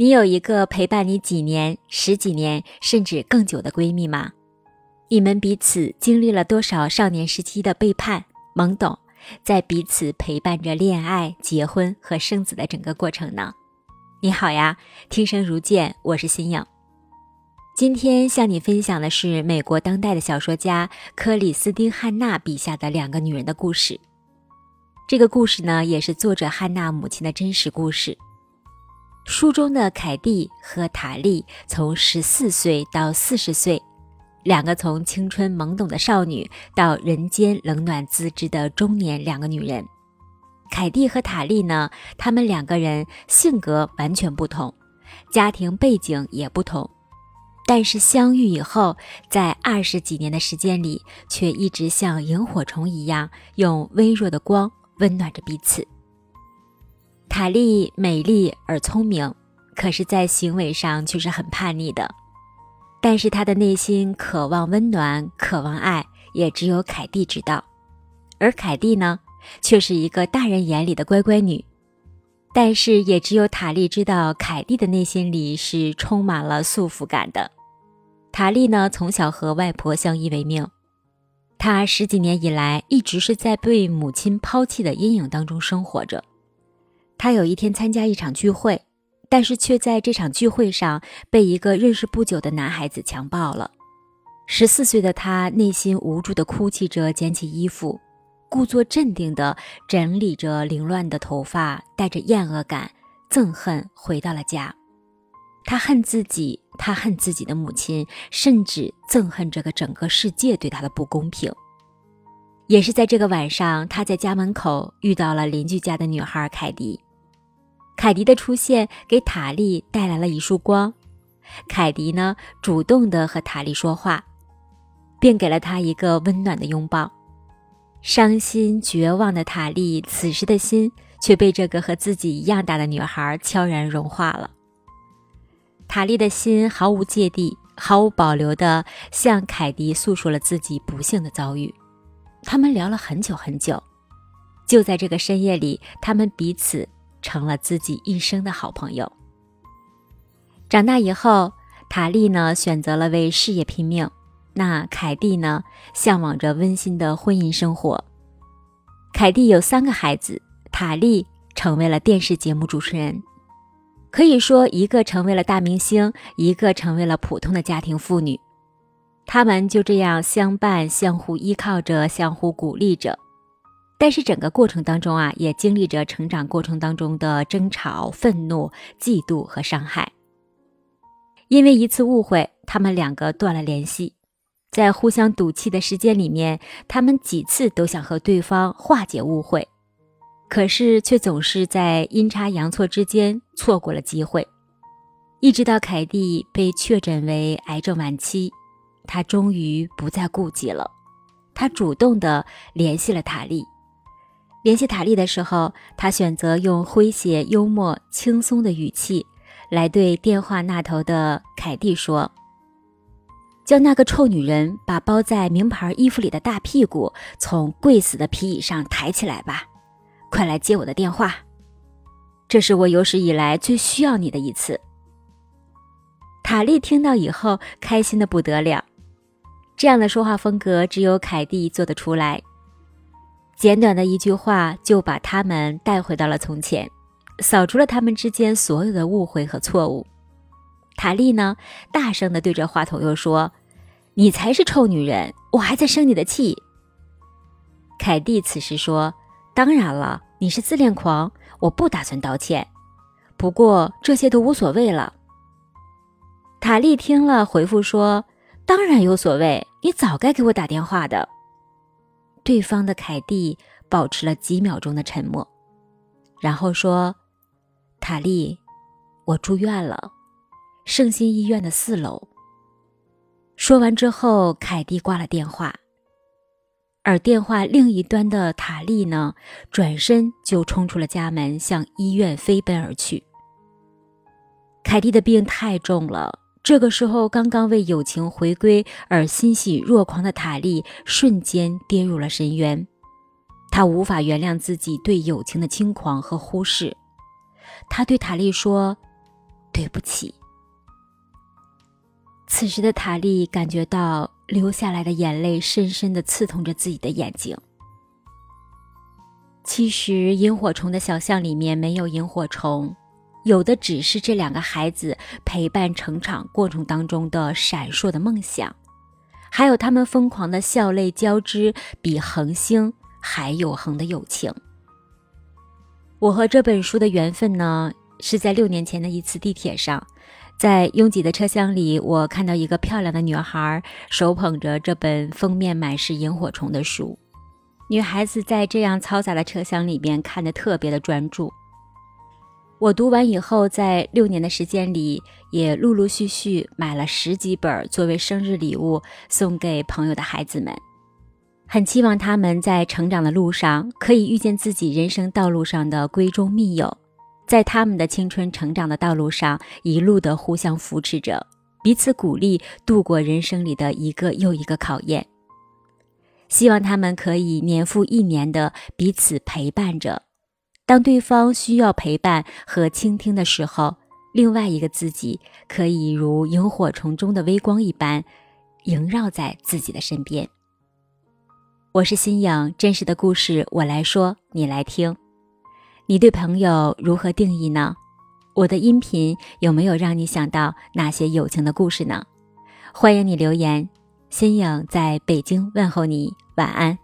你有一个陪伴你几年、十几年甚至更久的闺蜜吗？你们彼此经历了多少少年时期的背叛、懵懂，在彼此陪伴着恋爱、结婚和生子的整个过程呢？你好呀，听声如见，我是新颖。今天向你分享的是美国当代的小说家克里斯汀·汉娜笔下的两个女人的故事。这个故事呢，也是作者汉娜母亲的真实故事。书中的凯蒂和塔莉从十四岁到四十岁，两个从青春懵懂的少女到人间冷暖自知的中年两个女人。凯蒂和塔莉呢，她们两个人性格完全不同，家庭背景也不同，但是相遇以后，在二十几年的时间里，却一直像萤火虫一样，用微弱的光温暖着彼此。塔莉美丽而聪明，可是，在行为上却是很叛逆的。但是，她的内心渴望温暖，渴望爱，也只有凯蒂知道。而凯蒂呢，却是一个大人眼里的乖乖女。但是，也只有塔莉知道，凯蒂的内心里是充满了束缚感的。塔莉呢，从小和外婆相依为命，她十几年以来一直是在被母亲抛弃的阴影当中生活着。他有一天参加一场聚会，但是却在这场聚会上被一个认识不久的男孩子强暴了。十四岁的他内心无助地哭泣着，捡起衣服，故作镇定地整理着凌乱的头发，带着厌恶感、憎恨回到了家。他恨自己，他恨自己的母亲，甚至憎恨这个整个世界对他的不公平。也是在这个晚上，他在家门口遇到了邻居家的女孩凯迪。凯迪的出现给塔莉带来了一束光，凯迪呢主动的和塔莉说话，并给了她一个温暖的拥抱。伤心绝望的塔莉此时的心却被这个和自己一样大的女孩悄然融化了。塔莉的心毫无芥蒂、毫无保留的向凯迪诉说了自己不幸的遭遇。他们聊了很久很久，就在这个深夜里，他们彼此。成了自己一生的好朋友。长大以后，塔莉呢选择了为事业拼命，那凯蒂呢向往着温馨的婚姻生活。凯蒂有三个孩子，塔莉成为了电视节目主持人，可以说一个成为了大明星，一个成为了普通的家庭妇女。他们就这样相伴，相互依靠着，相互鼓励着。但是整个过程当中啊，也经历着成长过程当中的争吵、愤怒、嫉妒和伤害。因为一次误会，他们两个断了联系。在互相赌气的时间里面，他们几次都想和对方化解误会，可是却总是在阴差阳错之间错过了机会。一直到凯蒂被确诊为癌症晚期，他终于不再顾忌了，他主动的联系了塔莉。联系塔莉的时候，他选择用诙谐、幽默、轻松的语气来对电话那头的凯蒂说：“叫那个臭女人把包在名牌衣服里的大屁股从跪死的皮椅上抬起来吧，快来接我的电话。这是我有史以来最需要你的一次。”塔莉听到以后，开心的不得了。这样的说话风格，只有凯蒂做得出来。简短的一句话就把他们带回到了从前，扫除了他们之间所有的误会和错误。塔莉呢，大声的对着话筒又说：“你才是臭女人，我还在生你的气。”凯蒂此时说：“当然了，你是自恋狂，我不打算道歉。不过这些都无所谓了。”塔莉听了回复说：“当然有所谓，你早该给我打电话的。”对方的凯蒂保持了几秒钟的沉默，然后说：“塔莉，我住院了，圣心医院的四楼。”说完之后，凯蒂挂了电话，而电话另一端的塔莉呢，转身就冲出了家门，向医院飞奔而去。凯蒂的病太重了。这个时候，刚刚为友情回归而欣喜若狂的塔莉，瞬间跌入了深渊。他无法原谅自己对友情的轻狂和忽视。他对塔莉说：“对不起。此时的塔莉感觉到流下来的眼泪深深的刺痛着自己的眼睛。其实，萤火虫的小巷里面没有萤火虫，有的只是这两个孩子陪伴成长过程当中的闪烁的梦想，还有他们疯狂的笑泪交织，比恒星还永恒的友情。我和这本书的缘分呢，是在六年前的一次地铁上，在拥挤的车厢里，我看到一个漂亮的女孩手捧着这本封面满是萤火虫的书。女孩子在这样嘈杂的车厢里边看得特别的专注。我读完以后，在六年的时间里，也陆陆续续买了十几本作为生日礼物送给朋友的孩子们。很期望他们在成长的路上可以遇见自己人生道路上的闺中密友，在他们的青春成长的道路上一路的互相扶持着，彼此鼓励，度过人生里的一个又一个考验。希望他们可以年复一年的彼此陪伴着，当对方需要陪伴和倾听的时候，另外一个自己可以如萤火虫中的微光一般，萦绕在自己的身边。我是新颖，真实的故事我来说，你来听。你对朋友如何定义呢？我的音频有没有让你想到那些友情的故事呢？欢迎你留言。新颖在北京问候你，晚安。